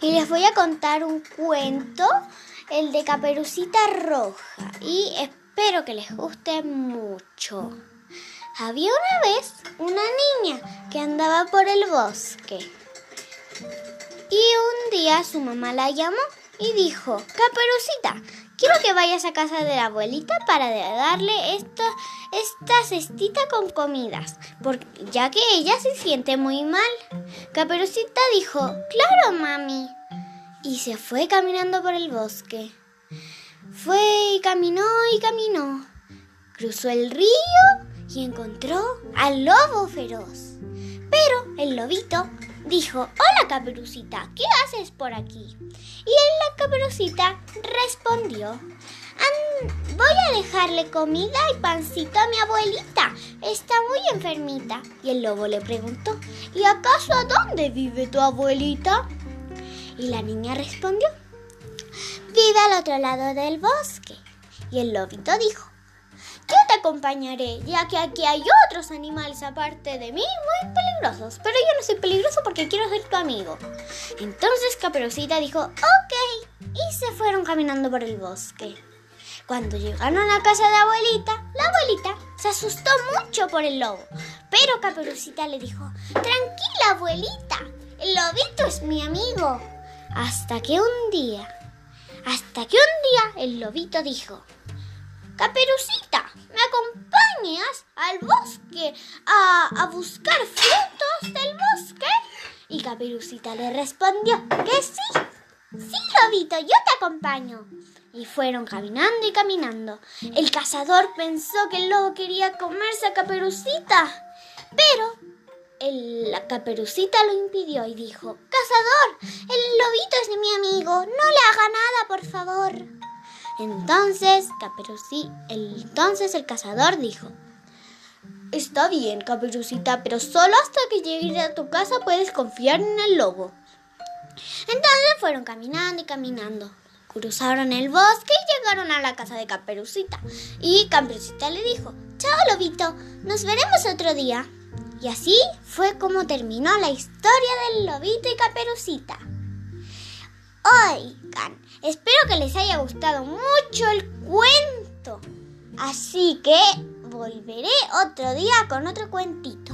y les voy a contar un cuento, el de Caperucita Roja, y espero que les guste mucho. Había una vez una niña que andaba por el bosque y un día su mamá la llamó y dijo, Caperucita, quiero que vayas a casa de la abuelita para darle esta, esta cestita con comidas, porque, ya que ella se siente muy mal. Caperucita dijo, claro, mami. Y se fue caminando por el bosque. Fue y caminó y caminó. Cruzó el río y encontró al lobo feroz. Pero el lobito dijo, Hola Caperucita, ¿qué haces por aquí? Y la Caperucita respondió, Voy a dejarle comida y pancito a mi abuelita. Está muy enfermita. Y el lobo le preguntó, ¿y acaso a dónde vive tu abuelita? Y la niña respondió, vive al otro lado del bosque. Y el lobito dijo, yo te acompañaré, ya que aquí hay otros animales aparte de mí muy peligrosos. Pero yo no soy peligroso porque quiero ser tu amigo. Entonces Caperucita dijo, ok, y se fueron caminando por el bosque. Cuando llegaron a casa de abuelita, la abuelita se asustó mucho por el lobo. Pero Caperucita le dijo, tranquila abuelita, el lobito es mi amigo. Hasta que un día, hasta que un día el lobito dijo, Caperucita, ¿me acompañas al bosque a, a, buscar frutos del bosque? Y Caperucita le respondió que sí. Lobito, yo te acompaño. Y fueron caminando y caminando. El cazador pensó que el lobo quería comerse a Caperucita, pero el, la Caperucita lo impidió y dijo, Cazador, el lobito es mi amigo, no le haga nada, por favor. Entonces, Caperucita, entonces el cazador dijo, Está bien, Caperucita, pero solo hasta que llegues a tu casa puedes confiar en el lobo. Entonces fueron caminando y caminando. Cruzaron el bosque y llegaron a la casa de Caperucita. Y Caperucita le dijo, Chao, lobito, nos veremos otro día. Y así fue como terminó la historia del lobito y Caperucita. Oigan, espero que les haya gustado mucho el cuento. Así que volveré otro día con otro cuentito.